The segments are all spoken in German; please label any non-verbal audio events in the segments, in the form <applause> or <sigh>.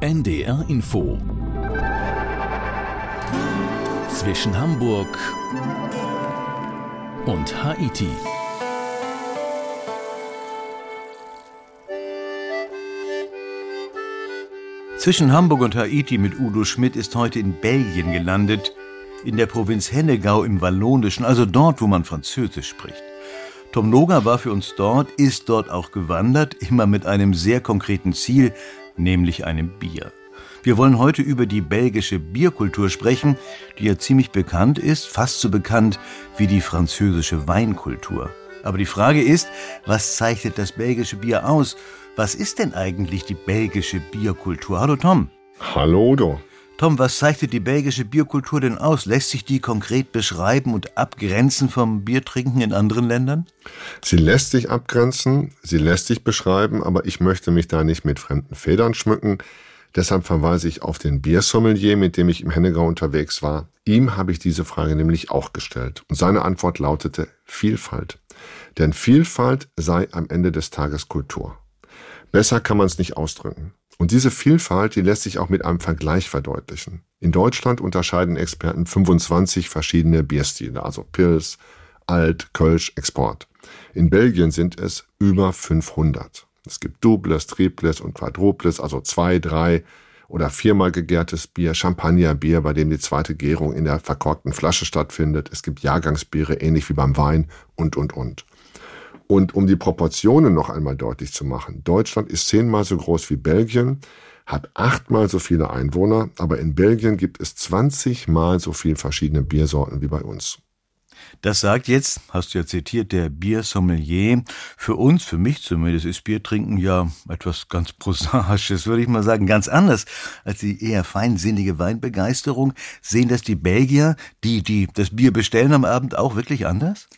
NDR Info zwischen Hamburg und Haiti. Zwischen Hamburg und Haiti mit Udo Schmidt ist heute in Belgien gelandet, in der Provinz Hennegau im Wallonischen, also dort, wo man Französisch spricht. Tom Noga war für uns dort, ist dort auch gewandert, immer mit einem sehr konkreten Ziel, nämlich einem Bier. Wir wollen heute über die belgische Bierkultur sprechen, die ja ziemlich bekannt ist, fast so bekannt wie die französische Weinkultur. Aber die Frage ist, was zeichnet das belgische Bier aus? Was ist denn eigentlich die belgische Bierkultur? Hallo Tom. Hallo Udo. Tom, was zeichnet die belgische Bierkultur denn aus? Lässt sich die konkret beschreiben und abgrenzen vom Biertrinken in anderen Ländern? Sie lässt sich abgrenzen, sie lässt sich beschreiben, aber ich möchte mich da nicht mit fremden Federn schmücken. Deshalb verweise ich auf den Biersommelier, mit dem ich im Hennegau unterwegs war. Ihm habe ich diese Frage nämlich auch gestellt. Und seine Antwort lautete Vielfalt. Denn Vielfalt sei am Ende des Tages Kultur. Besser kann man es nicht ausdrücken. Und diese Vielfalt, die lässt sich auch mit einem Vergleich verdeutlichen. In Deutschland unterscheiden Experten 25 verschiedene Bierstile, also Pils, Alt, Kölsch, Export. In Belgien sind es über 500. Es gibt Doubles, Triples und Quadruples, also zwei, drei oder viermal gegärtes Bier, Champagnerbier, bei dem die zweite Gärung in der verkorkten Flasche stattfindet. Es gibt Jahrgangsbiere, ähnlich wie beim Wein und, und, und. Und um die Proportionen noch einmal deutlich zu machen, Deutschland ist zehnmal so groß wie Belgien, hat achtmal so viele Einwohner, aber in Belgien gibt es 20 mal so viele verschiedene Biersorten wie bei uns. Das sagt jetzt, hast du ja zitiert, der Biersommelier. Für uns, für mich zumindest, ist Biertrinken ja etwas ganz Prosaisches, würde ich mal sagen, ganz anders als die eher feinsinnige Weinbegeisterung. Sehen das die Belgier, die, die das Bier bestellen am Abend, auch wirklich anders?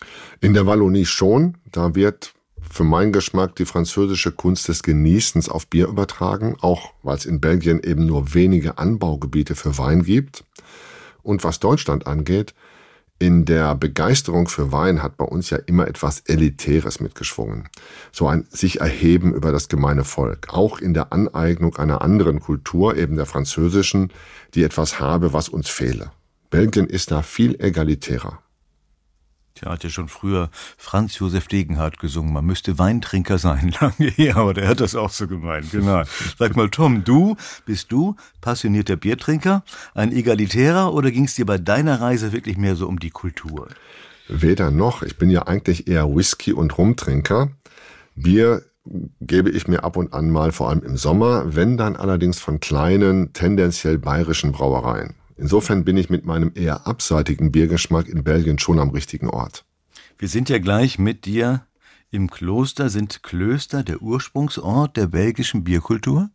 In der Wallonie schon. Da wird für meinen Geschmack die französische Kunst des Genießens auf Bier übertragen, auch weil es in Belgien eben nur wenige Anbaugebiete für Wein gibt. Und was Deutschland angeht, in der Begeisterung für Wein hat bei uns ja immer etwas Elitäres mitgeschwungen. So ein sich erheben über das gemeine Volk. Auch in der Aneignung einer anderen Kultur, eben der französischen, die etwas habe, was uns fehle. Belgien ist da viel egalitärer. Tja, hat ja schon früher Franz Josef Degenhardt gesungen. Man müsste Weintrinker sein. <laughs> Lange her, aber der hat das auch so gemeint. Genau. Sag mal, Tom, du, bist du passionierter Biertrinker, ein Egalitärer oder ging es dir bei deiner Reise wirklich mehr so um die Kultur? Weder noch. Ich bin ja eigentlich eher Whisky- und Rumtrinker. Bier gebe ich mir ab und an mal, vor allem im Sommer, wenn dann allerdings von kleinen, tendenziell bayerischen Brauereien. Insofern bin ich mit meinem eher abseitigen Biergeschmack in Belgien schon am richtigen Ort. Wir sind ja gleich mit dir im Kloster. Sind Klöster der Ursprungsort der belgischen Bierkultur?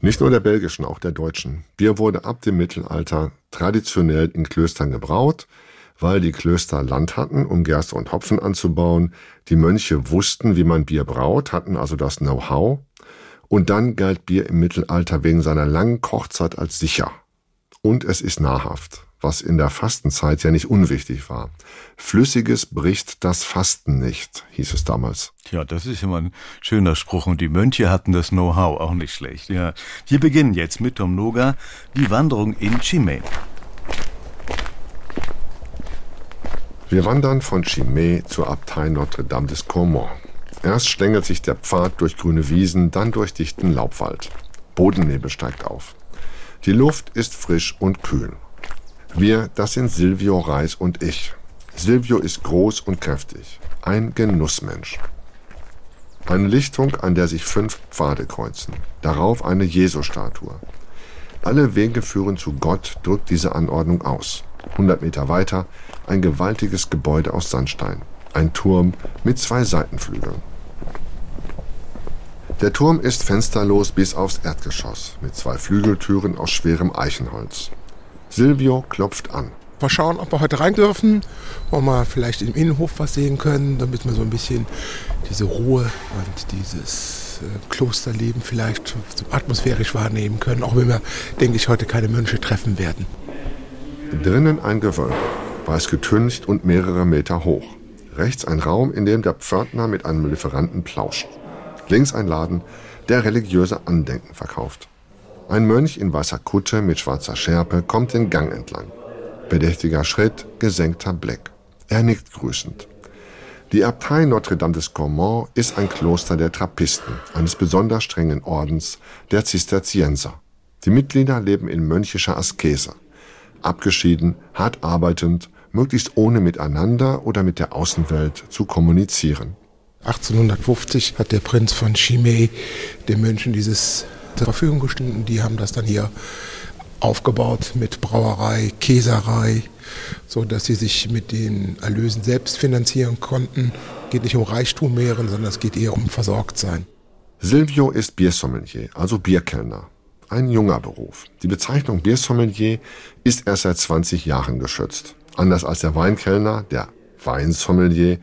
Nicht nur der belgischen, auch der deutschen. Bier wurde ab dem Mittelalter traditionell in Klöstern gebraut, weil die Klöster Land hatten, um Gerste und Hopfen anzubauen. Die Mönche wussten, wie man Bier braut, hatten also das Know-how. Und dann galt Bier im Mittelalter wegen seiner langen Kochzeit als sicher und es ist nahrhaft, was in der Fastenzeit ja nicht unwichtig war. Flüssiges bricht das Fasten nicht, hieß es damals. Ja, das ist immer ein schöner Spruch und die Mönche hatten das Know-how, auch nicht schlecht. Ja, wir beginnen jetzt mit Tom Noga die Wanderung in Chimay. Wir wandern von Chimay zur Abtei Notre-Dame des Cormont. Erst schlängelt sich der Pfad durch grüne Wiesen, dann durch dichten Laubwald. Bodennebel steigt auf. Die Luft ist frisch und kühl. Wir, das sind Silvio Reis und ich. Silvio ist groß und kräftig. Ein Genussmensch. Eine Lichtung, an der sich fünf Pfade kreuzen. Darauf eine Jesu-Statue. Alle Wege führen zu Gott, drückt diese Anordnung aus. 100 Meter weiter ein gewaltiges Gebäude aus Sandstein. Ein Turm mit zwei Seitenflügeln. Der Turm ist fensterlos bis aufs Erdgeschoss mit zwei Flügeltüren aus schwerem Eichenholz. Silvio klopft an. Mal schauen, ob wir heute rein dürfen, ob wir vielleicht im Innenhof was sehen können, damit wir so ein bisschen diese Ruhe und dieses äh, Klosterleben vielleicht atmosphärisch wahrnehmen können, auch wenn wir, denke ich, heute keine Mönche treffen werden. Drinnen ein Gewölbe, weiß getüncht und mehrere Meter hoch. Rechts ein Raum, in dem der Pförtner mit einem Lieferanten plauscht. Links ein Laden, der religiöse Andenken verkauft. Ein Mönch in weißer Kutte mit schwarzer Schärpe kommt den Gang entlang. Bedächtiger Schritt, gesenkter Blick. Er nickt grüßend. Die Abtei Notre-Dame des Cormont ist ein Kloster der Trappisten, eines besonders strengen Ordens der Zisterzienser. Die Mitglieder leben in mönchischer Askese. Abgeschieden, hart arbeitend, möglichst ohne miteinander oder mit der Außenwelt zu kommunizieren. 1850 hat der Prinz von Chimay den Mönchen dieses zur Verfügung gestellt die haben das dann hier aufgebaut mit Brauerei, Käserei, so dass sie sich mit den Erlösen selbst finanzieren konnten. Geht nicht um Reichtum mehren, sondern es geht eher um Versorgtsein. Silvio ist Biersommelier, also Bierkellner. Ein junger Beruf. Die Bezeichnung Biersommelier ist erst seit 20 Jahren geschützt. Anders als der Weinkellner, der Weinsommelier,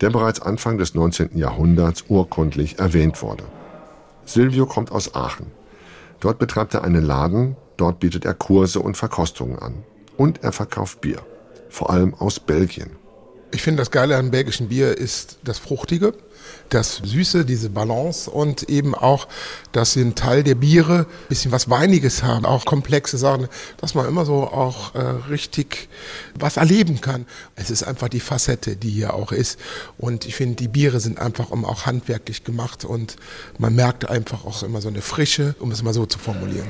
der bereits Anfang des 19. Jahrhunderts urkundlich erwähnt wurde. Silvio kommt aus Aachen. Dort betreibt er einen Laden, dort bietet er Kurse und Verkostungen an. Und er verkauft Bier, vor allem aus Belgien. Ich finde, das Geile am belgischen Bier ist das Fruchtige, das Süße, diese Balance und eben auch, dass sie einen Teil der Biere ein bisschen was Weiniges haben, auch komplexe Sachen, dass man immer so auch äh, richtig was erleben kann. Es ist einfach die Facette, die hier auch ist. Und ich finde, die Biere sind einfach auch handwerklich gemacht und man merkt einfach auch immer so eine Frische, um es mal so zu formulieren.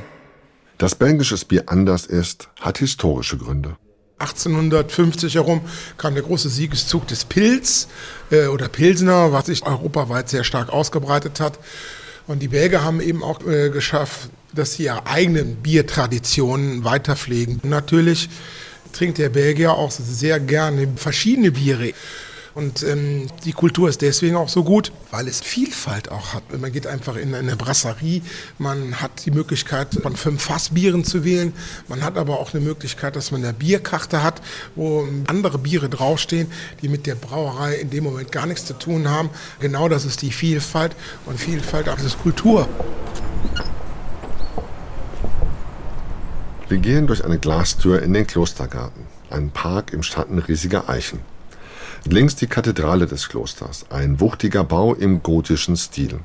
Dass belgisches Bier anders ist, hat historische Gründe. 1850 herum kam der große Siegeszug des Pilz äh, oder Pilsner, was sich europaweit sehr stark ausgebreitet hat. Und die Belgier haben eben auch äh, geschafft, dass sie ihre eigenen Biertraditionen weiterpflegen. natürlich trinkt der Belgier auch sehr gerne verschiedene Biere. Und ähm, die Kultur ist deswegen auch so gut, weil es Vielfalt auch hat. Man geht einfach in eine Brasserie, man hat die Möglichkeit, von fünf Fassbieren zu wählen. Man hat aber auch eine Möglichkeit, dass man eine Bierkarte hat, wo andere Biere draufstehen, die mit der Brauerei in dem Moment gar nichts zu tun haben. Genau das ist die Vielfalt und Vielfalt auch ist Kultur. Wir gehen durch eine Glastür in den Klostergarten, einen Park im Schatten riesiger Eichen. Links die Kathedrale des Klosters, ein wuchtiger Bau im gotischen Stil.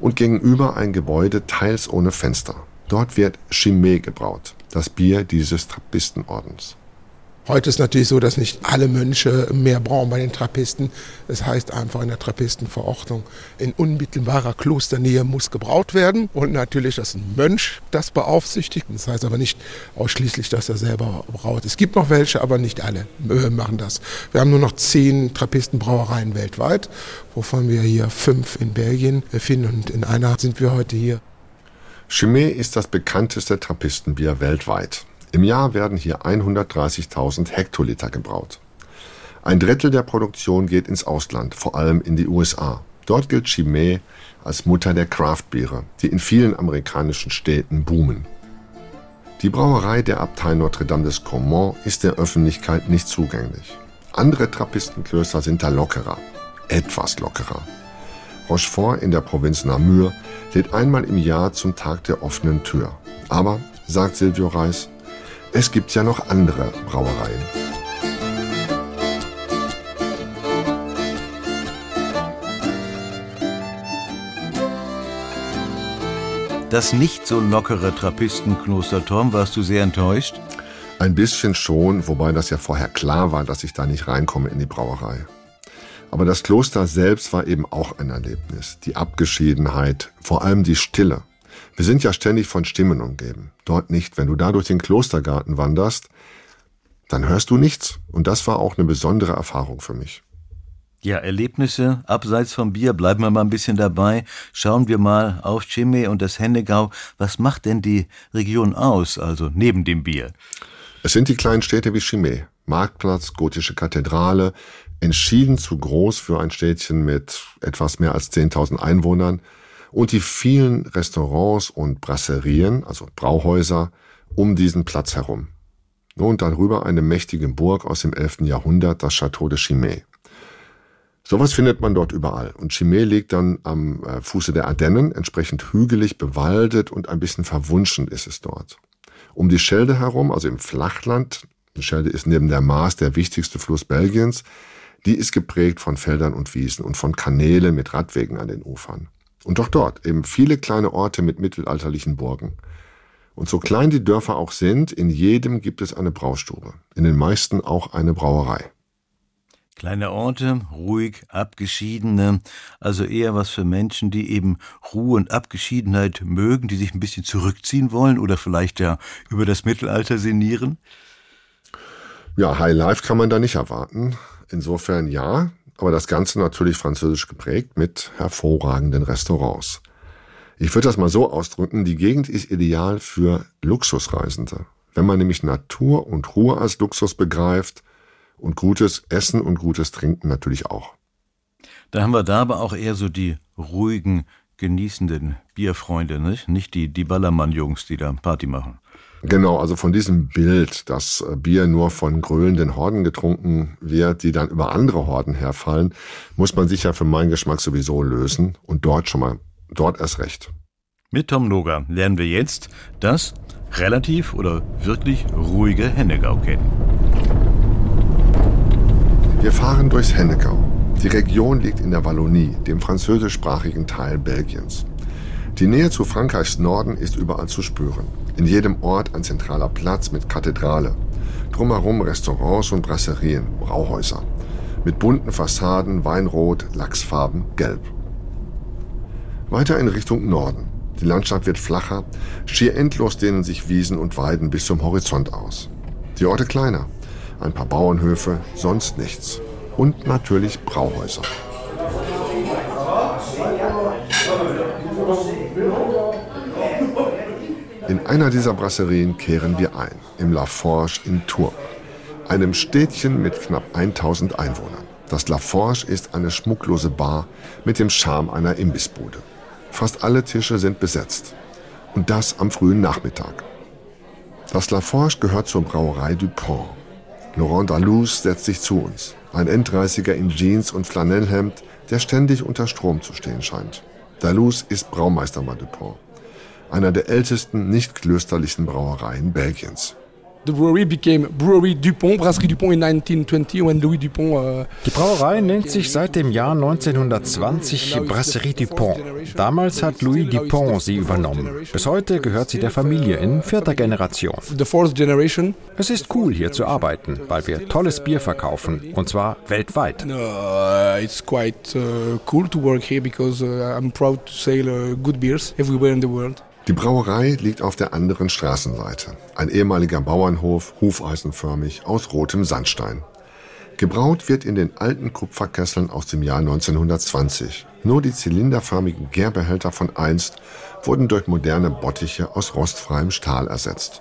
Und gegenüber ein Gebäude teils ohne Fenster. Dort wird Chimay gebraut, das Bier dieses Trappistenordens. Heute ist natürlich so, dass nicht alle Mönche mehr brauchen bei den Trappisten. Das heißt einfach in der Trappistenverordnung, in unmittelbarer Klosternähe muss gebraut werden. Und natürlich, dass ein Mönch das beaufsichtigt. Das heißt aber nicht ausschließlich, dass er selber braut. Es gibt noch welche, aber nicht alle machen das. Wir haben nur noch zehn Trappistenbrauereien weltweit, wovon wir hier fünf in Belgien finden. Und in einer sind wir heute hier. Chimay ist das bekannteste Trappistenbier weltweit. Im Jahr werden hier 130.000 Hektoliter gebraut. Ein Drittel der Produktion geht ins Ausland, vor allem in die USA. Dort gilt Chimay als Mutter der Craftbiere, die in vielen amerikanischen Städten boomen. Die Brauerei der Abtei Notre-Dame des Cormont ist der Öffentlichkeit nicht zugänglich. Andere Trappistenklöster sind da lockerer, etwas lockerer. Rochefort in der Provinz Namur lädt einmal im Jahr zum Tag der offenen Tür. Aber, sagt Silvio Reis, es gibt ja noch andere Brauereien. Das nicht so lockere Trappistenkloster Tom, warst du sehr enttäuscht? Ein bisschen schon, wobei das ja vorher klar war, dass ich da nicht reinkomme in die Brauerei. Aber das Kloster selbst war eben auch ein Erlebnis. Die Abgeschiedenheit, vor allem die Stille. Wir sind ja ständig von Stimmen umgeben. Dort nicht. Wenn du da durch den Klostergarten wanderst, dann hörst du nichts. Und das war auch eine besondere Erfahrung für mich. Ja, Erlebnisse abseits vom Bier, bleiben wir mal ein bisschen dabei. Schauen wir mal auf Chimay und das Hennegau. Was macht denn die Region aus, also neben dem Bier? Es sind die kleinen Städte wie Chimay. Marktplatz, gotische Kathedrale, entschieden zu groß für ein Städtchen mit etwas mehr als 10.000 Einwohnern und die vielen Restaurants und Brasserien, also Brauhäuser, um diesen Platz herum. Und darüber eine mächtige Burg aus dem 11. Jahrhundert, das Château de Chimay. Sowas findet man dort überall. Und Chimay liegt dann am äh, Fuße der Ardennen, entsprechend hügelig, bewaldet und ein bisschen verwunschen ist es dort. Um die Schelde herum, also im Flachland, die Schelde ist neben der Maas der wichtigste Fluss Belgiens, die ist geprägt von Feldern und Wiesen und von Kanälen mit Radwegen an den Ufern. Und doch dort eben viele kleine Orte mit mittelalterlichen Burgen. Und so klein die Dörfer auch sind, in jedem gibt es eine Braustube, in den meisten auch eine Brauerei. Kleine Orte, ruhig, abgeschiedene, also eher was für Menschen, die eben Ruhe und Abgeschiedenheit mögen, die sich ein bisschen zurückziehen wollen oder vielleicht ja über das Mittelalter sinnieren? Ja, High Life kann man da nicht erwarten. Insofern ja, aber das Ganze natürlich französisch geprägt mit hervorragenden Restaurants. Ich würde das mal so ausdrücken, die Gegend ist ideal für Luxusreisende. Wenn man nämlich Natur und Ruhe als Luxus begreift und gutes Essen und gutes Trinken natürlich auch. Da haben wir da aber auch eher so die ruhigen, genießenden Bierfreunde, nicht, nicht die, die Ballermann-Jungs, die da Party machen. Genau, also von diesem Bild, dass Bier nur von grölenden Horden getrunken wird, die dann über andere Horden herfallen, muss man sich ja für meinen Geschmack sowieso lösen und dort schon mal, dort erst recht. Mit Tom Noga lernen wir jetzt das relativ oder wirklich ruhige Hennegau kennen. Wir fahren durchs Hennegau. Die Region liegt in der Wallonie, dem französischsprachigen Teil Belgiens. Die Nähe zu Frankreichs Norden ist überall zu spüren. In jedem Ort ein zentraler Platz mit Kathedrale. Drumherum Restaurants und Brasserien, Brauhäuser. Mit bunten Fassaden, Weinrot, Lachsfarben, Gelb. Weiter in Richtung Norden. Die Landschaft wird flacher, schier endlos dehnen sich Wiesen und Weiden bis zum Horizont aus. Die Orte kleiner. Ein paar Bauernhöfe, sonst nichts. Und natürlich Brauhäuser. In einer dieser Brasserien kehren wir ein, im La Forge in Tours, einem Städtchen mit knapp 1000 Einwohnern. Das La Forge ist eine schmucklose Bar mit dem Charme einer Imbissbude. Fast alle Tische sind besetzt. Und das am frühen Nachmittag. Das La Forge gehört zur Brauerei Dupont. Laurent Dalous setzt sich zu uns. Ein Endreißiger in Jeans und Flanellhemd, der ständig unter Strom zu stehen scheint. Dalous ist Braumeister bei Dupont einer der ältesten nicht klösterlichen Brauereien Belgiens. The brewery became Brewery Dupont, Brasserie Dupont in 1920 when Louis Dupont. Uh, Die Brauerei nennt sich seit dem Jahr 1920 Brasserie Dupont. Damals hat Louis Dupont sie übernommen. Bis heute gehört sie der Familie in vierter Generation. The fourth generation. Es ist cool hier zu arbeiten, weil wir tolles Bier verkaufen und zwar weltweit. Uh, it's quite uh, cool to work here because I'm proud to sell good beers everywhere in the world. Die Brauerei liegt auf der anderen Straßenseite. Ein ehemaliger Bauernhof, hufeisenförmig, aus rotem Sandstein. Gebraut wird in den alten Kupferkesseln aus dem Jahr 1920. Nur die zylinderförmigen Gärbehälter von einst wurden durch moderne Bottiche aus rostfreiem Stahl ersetzt.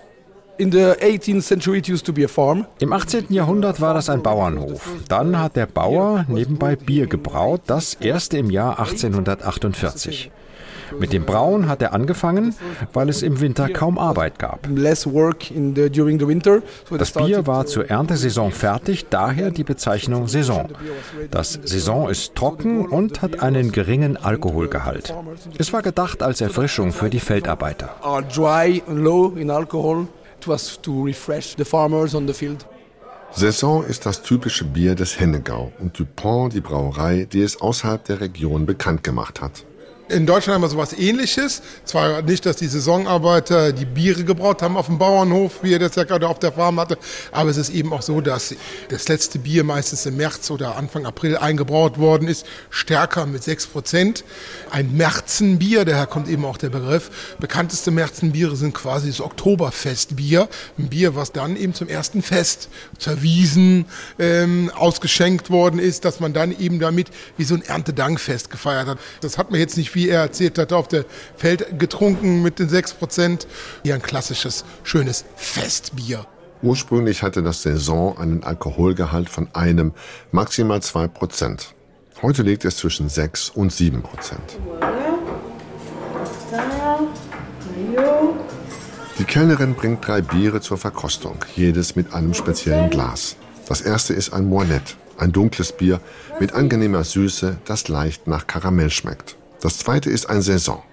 In the 18th century it used to be a farm. Im 18. Jahrhundert war das ein Bauernhof. Dann hat der Bauer nebenbei Bier gebraut, das erste im Jahr 1848. Mit dem Brauen hat er angefangen, weil es im Winter kaum Arbeit gab. Das Bier war zur Erntesaison fertig, daher die Bezeichnung Saison. Das Saison ist trocken und hat einen geringen Alkoholgehalt. Es war gedacht als Erfrischung für die Feldarbeiter. are dry and low in alcohol. It was to refresh the farmers on the field. Saison ist das typische Bier des Hennegau und Dupont die Brauerei, die es außerhalb der Region bekannt gemacht hat. In Deutschland haben wir sowas ähnliches. Zwar nicht, dass die Saisonarbeiter die Biere gebraut haben auf dem Bauernhof, wie er das ja gerade auf der Farm hatte, aber es ist eben auch so, dass das letzte Bier meistens im März oder Anfang April eingebraut worden ist, stärker mit 6%. Ein Märzenbier, daher kommt eben auch der Begriff. Bekannteste Märzenbiere sind quasi das Oktoberfestbier. Ein Bier, was dann eben zum ersten Fest zur Wiesen ähm, ausgeschenkt worden ist, dass man dann eben damit wie so ein Erntedankfest gefeiert hat. Das hat man jetzt nicht, wie er erzählt hat, auf der Feld getrunken mit den 6%. Hier ein klassisches, schönes Festbier. Ursprünglich hatte das Saison einen Alkoholgehalt von einem, maximal zwei Prozent. Heute liegt es zwischen sechs und sieben Prozent. Die Kellnerin bringt drei Biere zur Verkostung, jedes mit einem speziellen Glas. Das erste ist ein Moinette, ein dunkles Bier mit angenehmer Süße, das leicht nach Karamell schmeckt. Das zweite ist ein Saison.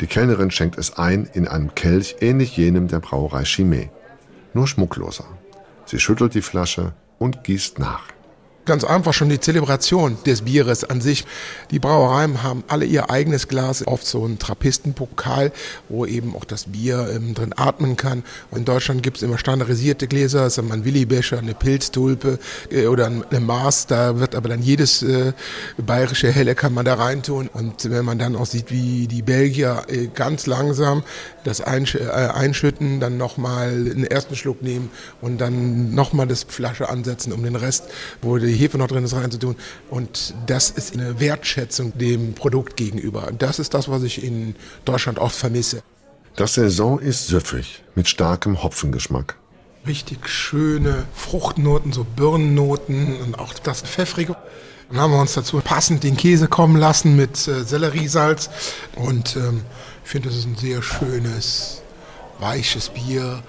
Die Kellnerin schenkt es ein in einem Kelch ähnlich jenem der Brauerei Chimay. Nur schmuckloser. Sie schüttelt die Flasche und gießt nach. Ganz einfach schon die Zelebration des Bieres an sich. Die Brauereien haben alle ihr eigenes Glas auf so einen Trappistenpokal, wo eben auch das Bier ähm, drin atmen kann. In Deutschland gibt es immer standardisierte Gläser, das ist immer ein Willibecher, eine Pilztulpe äh, oder eine Maß. Da wird aber dann jedes äh, bayerische Helle kann man da reintun. Und wenn man dann auch sieht, wie die Belgier äh, ganz langsam das Einsch äh, einschütten, dann nochmal einen ersten Schluck nehmen und dann nochmal das Flasche ansetzen, um den Rest, wo die Hefe noch drin ist, reinzutun. Und das ist eine Wertschätzung dem Produkt gegenüber. Das ist das, was ich in Deutschland oft vermisse. Das Saison ist süffig, mit starkem Hopfengeschmack. Richtig schöne Fruchtnoten, so Birnennoten und auch das Pfeffrige. Dann haben wir uns dazu passend den Käse kommen lassen mit äh, Selleriesalz. Und ähm, ich finde, das ist ein sehr schönes, weiches Bier.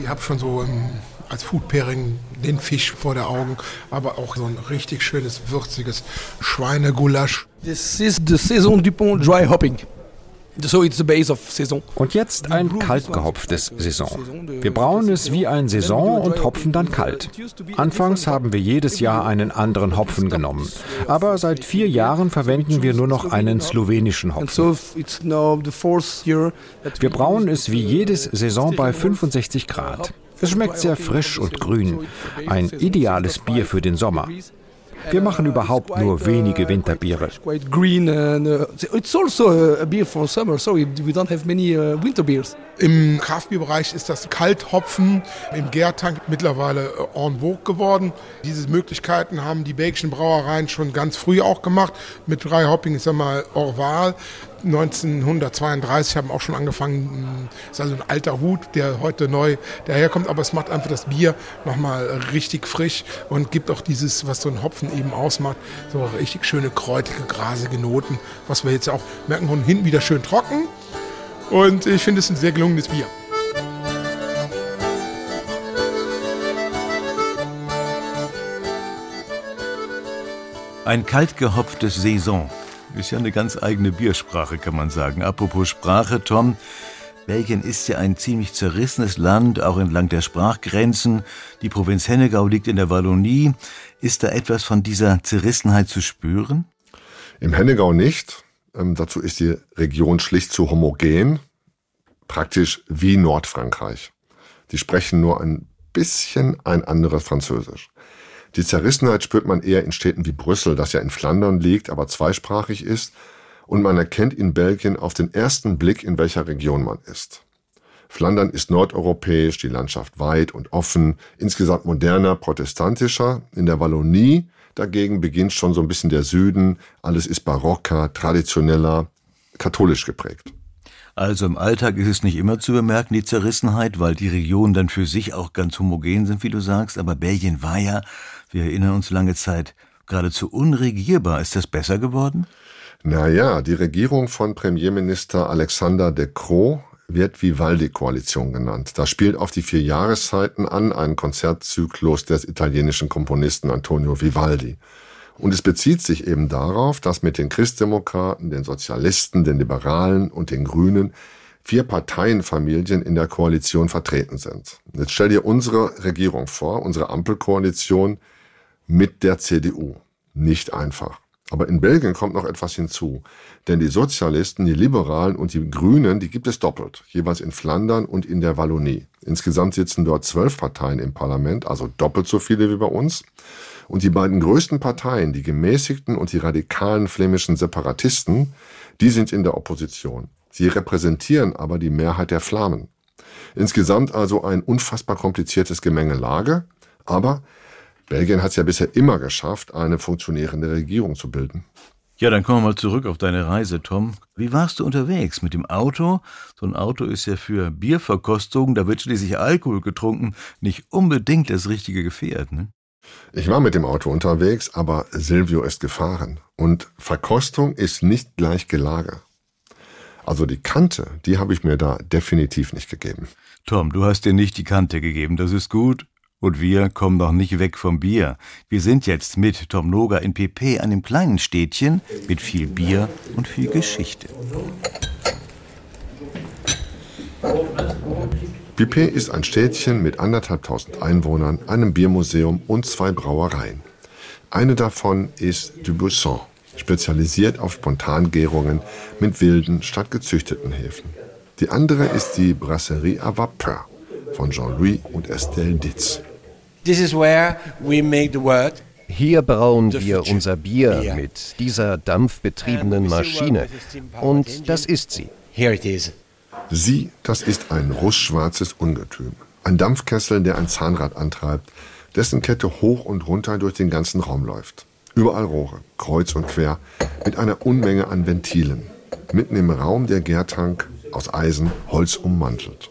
Ich habe schon so im als Food Pairing den Fisch vor der Augen, aber auch so ein richtig schönes, würziges Schweinegulasch. This is the Saison Dupont Dry Hopping. So it's the base of Saison. Und jetzt ein kalt gehopftes Saison. Wir brauen es wie ein Saison und hopfen dann kalt. Anfangs haben wir jedes Jahr einen anderen Hopfen genommen. Aber seit vier Jahren verwenden wir nur noch einen slowenischen Hopfen. Wir brauen es wie jedes Saison bei 65 Grad. Es schmeckt sehr frisch und grün. Ein ideales Bier für den Sommer. Wir machen überhaupt nur wenige Winterbiere. Im Kraftbierbereich ist das Kalthopfen im Gärtank mittlerweile äh, en vogue geworden. Diese Möglichkeiten haben die belgischen Brauereien schon ganz früh auch gemacht. Mit drei Hopping, ich sag mal, Orval. 1932 haben auch schon angefangen, das ist also ein alter Hut, der heute neu daherkommt, aber es macht einfach das Bier nochmal richtig frisch und gibt auch dieses, was so ein Hopfen eben ausmacht, so richtig schöne kräutige, grasige Noten, was wir jetzt auch merken, von hinten wieder schön trocken und ich finde es ein sehr gelungenes Bier. Ein kalt gehopftes Saison. Ist ja eine ganz eigene Biersprache, kann man sagen. Apropos Sprache, Tom. Belgien ist ja ein ziemlich zerrissenes Land, auch entlang der Sprachgrenzen. Die Provinz Hennegau liegt in der Wallonie. Ist da etwas von dieser Zerrissenheit zu spüren? Im Hennegau nicht. Ähm, dazu ist die Region schlicht zu homogen, praktisch wie Nordfrankreich. Die sprechen nur ein bisschen ein anderes Französisch. Die Zerrissenheit spürt man eher in Städten wie Brüssel, das ja in Flandern liegt, aber zweisprachig ist, und man erkennt in Belgien auf den ersten Blick, in welcher Region man ist. Flandern ist nordeuropäisch, die Landschaft weit und offen, insgesamt moderner, protestantischer. In der Wallonie dagegen beginnt schon so ein bisschen der Süden, alles ist barocker, traditioneller, katholisch geprägt. Also im Alltag ist es nicht immer zu bemerken, die Zerrissenheit, weil die Regionen dann für sich auch ganz homogen sind, wie du sagst. Aber Belgien war ja wir erinnern uns lange Zeit geradezu unregierbar. Ist das besser geworden? Naja, die Regierung von Premierminister Alexander de Croo wird Vivaldi-Koalition genannt. Das spielt auf die vier Jahreszeiten an, einen Konzertzyklus des italienischen Komponisten Antonio Vivaldi. Und es bezieht sich eben darauf, dass mit den Christdemokraten, den Sozialisten, den Liberalen und den Grünen vier Parteienfamilien in der Koalition vertreten sind. Jetzt stell dir unsere Regierung vor, unsere Ampelkoalition mit der CDU. Nicht einfach. Aber in Belgien kommt noch etwas hinzu. Denn die Sozialisten, die Liberalen und die Grünen, die gibt es doppelt. Jeweils in Flandern und in der Wallonie. Insgesamt sitzen dort zwölf Parteien im Parlament, also doppelt so viele wie bei uns. Und die beiden größten Parteien, die gemäßigten und die radikalen flämischen Separatisten, die sind in der Opposition. Sie repräsentieren aber die Mehrheit der Flamen. Insgesamt also ein unfassbar kompliziertes Gemengelage, aber Belgien hat es ja bisher immer geschafft, eine funktionierende Regierung zu bilden. Ja, dann kommen wir mal zurück auf deine Reise, Tom. Wie warst du unterwegs? Mit dem Auto? So ein Auto ist ja für Bierverkostung, da wird schließlich Alkohol getrunken, nicht unbedingt das richtige Gefährt, ne? Ich war mit dem Auto unterwegs, aber Silvio ist gefahren. Und Verkostung ist nicht gleich Gelage. Also die Kante, die habe ich mir da definitiv nicht gegeben. Tom, du hast dir nicht die Kante gegeben, das ist gut. Und wir kommen noch nicht weg vom Bier. Wir sind jetzt mit Tom Noga in PP, einem kleinen Städtchen mit viel Bier und viel Geschichte. Pipé ist ein Städtchen mit anderthalbtausend Einwohnern, einem Biermuseum und zwei Brauereien. Eine davon ist Dubuisson, spezialisiert auf Spontangärungen mit wilden statt gezüchteten Hefen. Die andere ist die Brasserie à Vapeur von Jean-Louis und Estelle Ditz. This is where we make the word hier brauen wir unser Bier mit dieser dampfbetriebenen Maschine. Und das ist sie. Sie, das ist ein rußschwarzes Ungetüm. Ein Dampfkessel, der ein Zahnrad antreibt, dessen Kette hoch und runter durch den ganzen Raum läuft. Überall Rohre, kreuz und quer, mit einer Unmenge an Ventilen. Mitten im Raum der Gärtank aus Eisen, Holz ummantelt.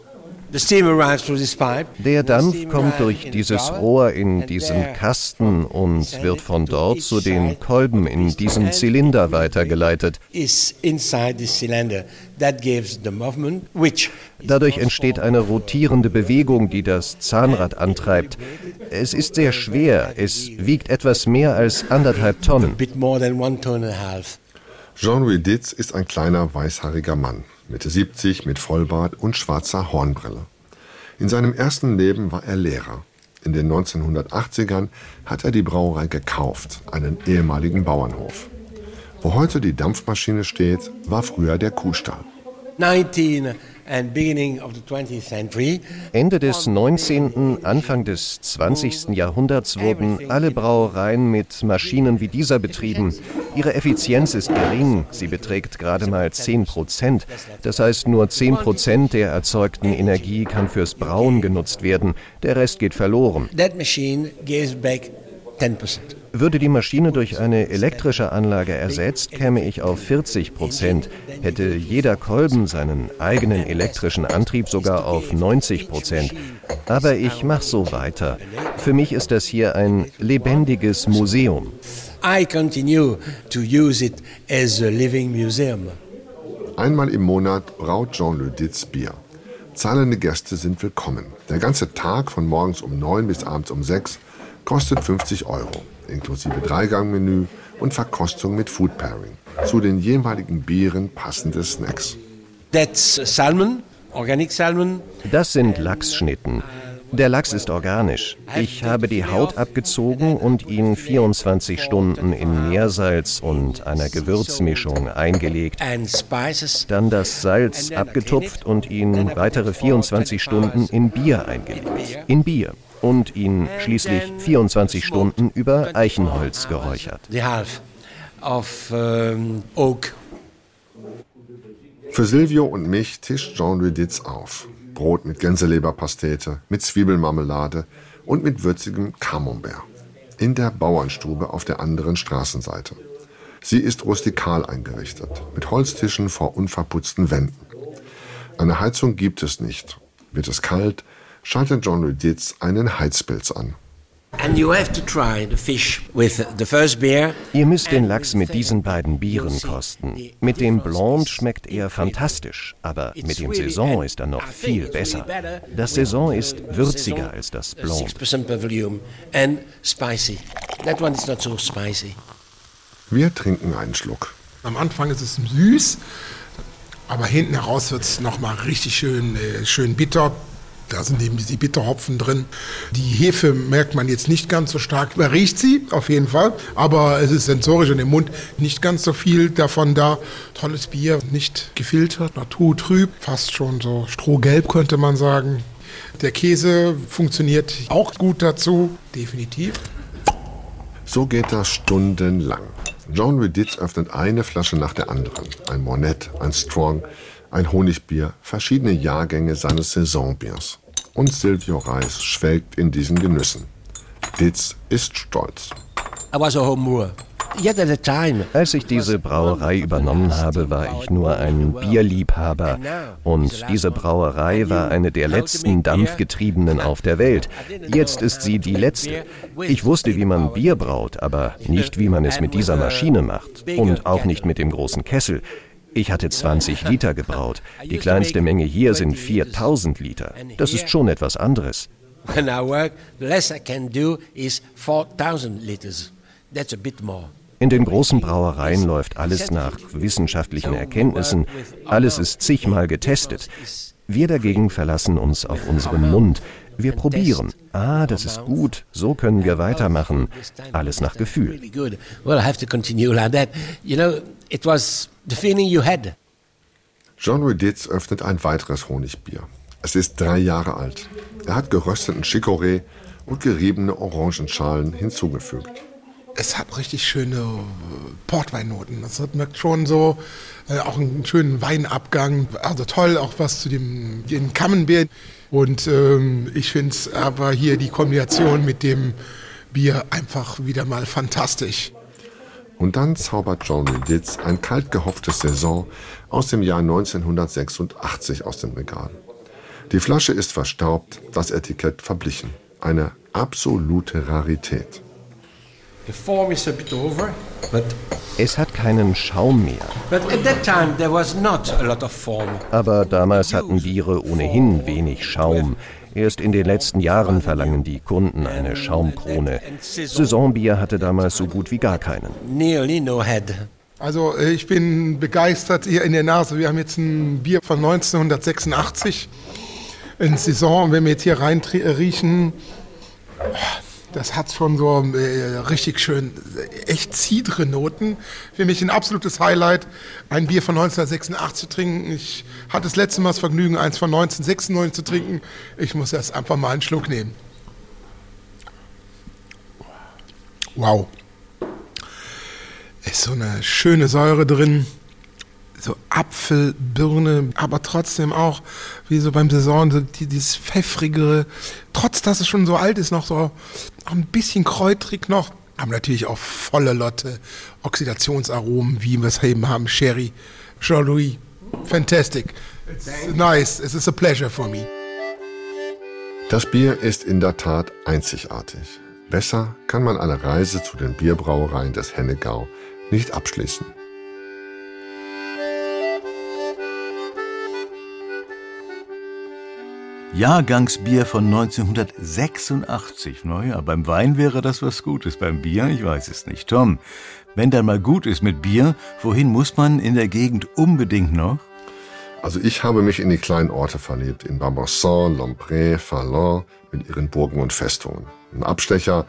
Der Dampf kommt durch dieses Rohr in diesen Kasten und wird von dort zu den Kolben in diesem Zylinder weitergeleitet. Dadurch entsteht eine rotierende Bewegung, die das Zahnrad antreibt. Es ist sehr schwer, es wiegt etwas mehr als anderthalb Tonnen. Jean-Louis Ditz ist ein kleiner weißhaariger Mann. Mitte 70 mit Vollbart und schwarzer Hornbrille. In seinem ersten Leben war er Lehrer. In den 1980ern hat er die Brauerei gekauft, einen ehemaligen Bauernhof. Wo heute die Dampfmaschine steht, war früher der Kuhstall. 19 Ende des 19., Anfang des 20. Jahrhunderts wurden alle Brauereien mit Maschinen wie dieser betrieben. Ihre Effizienz ist gering, sie beträgt gerade mal 10 Prozent. Das heißt, nur 10 Prozent der erzeugten Energie kann fürs Brauen genutzt werden, der Rest geht verloren. That machine gives back 10 percent. Würde die Maschine durch eine elektrische Anlage ersetzt, käme ich auf 40 Prozent. Hätte jeder Kolben seinen eigenen elektrischen Antrieb sogar auf 90 Prozent. Aber ich mache so weiter. Für mich ist das hier ein lebendiges Museum. I continue to use it as a living museum. Einmal im Monat braut Jean Le Ditz Bier. Zahlende Gäste sind willkommen. Der ganze Tag von morgens um 9 bis abends um 6 kostet 50 Euro inklusive Dreigangmenü und Verkostung mit Food Pairing. Zu den jeweiligen Bieren passende Snacks. That's salmon, organic salmon. Das sind Lachsschnitten. Der Lachs ist organisch. Ich habe die Haut abgezogen und ihn 24 Stunden in Meersalz und einer Gewürzmischung eingelegt. Dann das Salz abgetupft und ihn weitere 24 Stunden in Bier eingelegt. In Bier und ihn schließlich 24 Stunden über Eichenholz geräuchert. Für Silvio und mich tischt Jean-Louis Ditz auf. Brot mit Gänseleberpastete, mit Zwiebelmarmelade und mit würzigem Camembert. In der Bauernstube auf der anderen Straßenseite. Sie ist rustikal eingerichtet, mit Holztischen vor unverputzten Wänden. Eine Heizung gibt es nicht. Wird es kalt, schaltet John Luditz einen Heizpilz an. Ihr müsst den Lachs mit diesen beiden Bieren kosten. Mit dem Blonde schmeckt er fantastisch, aber mit dem Saison ist er noch viel besser. Das Saison ist würziger als das Blonde. Wir trinken einen Schluck. Am Anfang ist es süß, aber hinten heraus wird es nochmal richtig schön, äh, schön bitter. Da sind eben die Bitterhopfen drin. Die Hefe merkt man jetzt nicht ganz so stark. Man riecht sie auf jeden Fall, aber es ist sensorisch in dem Mund nicht ganz so viel davon da. Tolles Bier, nicht gefiltert, naturtrüb, fast schon so strohgelb könnte man sagen. Der Käse funktioniert auch gut dazu, definitiv. So geht das stundenlang. John Reditz öffnet eine Flasche nach der anderen. Ein Monet, ein Strong, ein Honigbier, verschiedene Jahrgänge seines Saisonbiers und Silvio Reis schwelgt in diesen Genüssen. Ditz ist stolz. Als ich diese Brauerei übernommen habe, war ich nur ein Bierliebhaber. Und diese Brauerei war eine der letzten dampfgetriebenen auf der Welt. Jetzt ist sie die letzte. Ich wusste, wie man Bier braut, aber nicht, wie man es mit dieser Maschine macht. Und auch nicht mit dem großen Kessel. Ich hatte 20 Liter gebraut. Die kleinste Menge hier sind 4000 Liter. Das ist schon etwas anderes. When I work, the less I can do is 4000 liters. That's a bit more. In den großen Brauereien läuft alles nach wissenschaftlichen Erkenntnissen. Alles ist zigmal getestet. Wir dagegen verlassen uns auf unseren Mund. Wir probieren. Ah, das ist gut. So können wir weitermachen. Alles nach Gefühl. It was the feeling you had. John Reditz öffnet ein weiteres Honigbier. Es ist drei Jahre alt. Er hat gerösteten Chicorée und geriebene Orangenschalen hinzugefügt. Es hat richtig schöne äh, Portweinnoten. Das hat merkt schon so äh, auch einen schönen Weinabgang. Also toll, auch was zu dem den Camembert. Und ähm, ich finde es aber hier die Kombination mit dem Bier einfach wieder mal fantastisch. Und dann zaubert John Reditz ein kalt gehopftes Saison aus dem Jahr 1986 aus dem Regal. Die Flasche ist verstaubt, das Etikett verblichen. Eine absolute Rarität. The form is a bit over, but Es hat keinen Schaum mehr. but at that time there was not a lot of form. Aber damals hatten Biere ohnehin wenig Schaum. Erst in den letzten Jahren verlangen die Kunden eine Schaumkrone. Saisonbier hatte damals so gut wie gar keinen. Nearly no head. Also äh, ich bin begeistert hier in der Nase. Wir haben jetzt ein Bier von 1986 in Saison. Und wenn wir jetzt hier rein riechen, das hat schon so äh, richtig schön, äh, echt cidre Noten. Für mich ein absolutes Highlight, ein Bier von 1986 zu trinken. Ich hatte das letzte Mal das Vergnügen, eins von 1996 zu trinken. Ich muss erst einfach mal einen Schluck nehmen. Wow. Ist so eine schöne Säure drin. So Apfel, Birne, aber trotzdem auch, wie so beim Saison, so die, dieses pfeffrige, trotz dass es schon so alt ist, noch so ein bisschen kräutrig noch. Aber natürlich auch volle Lotte Oxidationsaromen, wie wir es eben haben. Sherry, Jean-Louis, fantastic. It's nice. It is a pleasure for me. Das Bier ist in der Tat einzigartig. Besser kann man eine Reise zu den Bierbrauereien des Hennegau nicht abschließen. Jahrgangsbier von 1986. Naja, beim Wein wäre das was Gutes. Beim Bier, ich weiß es nicht. Tom, wenn dann mal gut ist mit Bier, wohin muss man in der Gegend unbedingt noch? Also ich habe mich in die kleinen Orte verliebt, in Barbasson, Lompré, Fallon mit ihren Burgen und Festungen. Ein Abstecher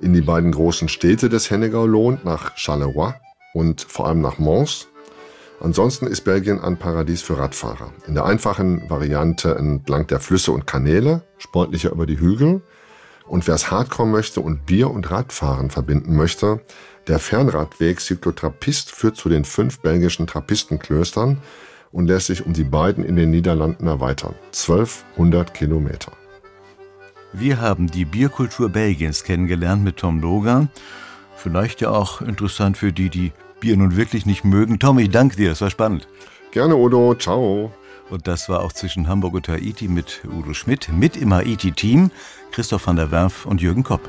in die beiden großen Städte des Hennegau lohnt, nach Charleroi und vor allem nach Mons. Ansonsten ist Belgien ein Paradies für Radfahrer. In der einfachen Variante entlang der Flüsse und Kanäle, sportlicher über die Hügel. Und wer es Hardcore möchte und Bier und Radfahren verbinden möchte, der Fernradweg Cyclotrappist führt zu den fünf belgischen Trappistenklöstern und lässt sich um die beiden in den Niederlanden erweitern. 1200 Kilometer. Wir haben die Bierkultur Belgiens kennengelernt mit Tom Loga. Vielleicht ja auch interessant für die, die Bier nun wirklich nicht mögen. Tom, ich danke dir, es war spannend. Gerne, Udo. Ciao. Und das war auch zwischen Hamburg und Haiti mit Udo Schmidt, mit im Haiti-Team, Christoph van der Werf und Jürgen Kopp.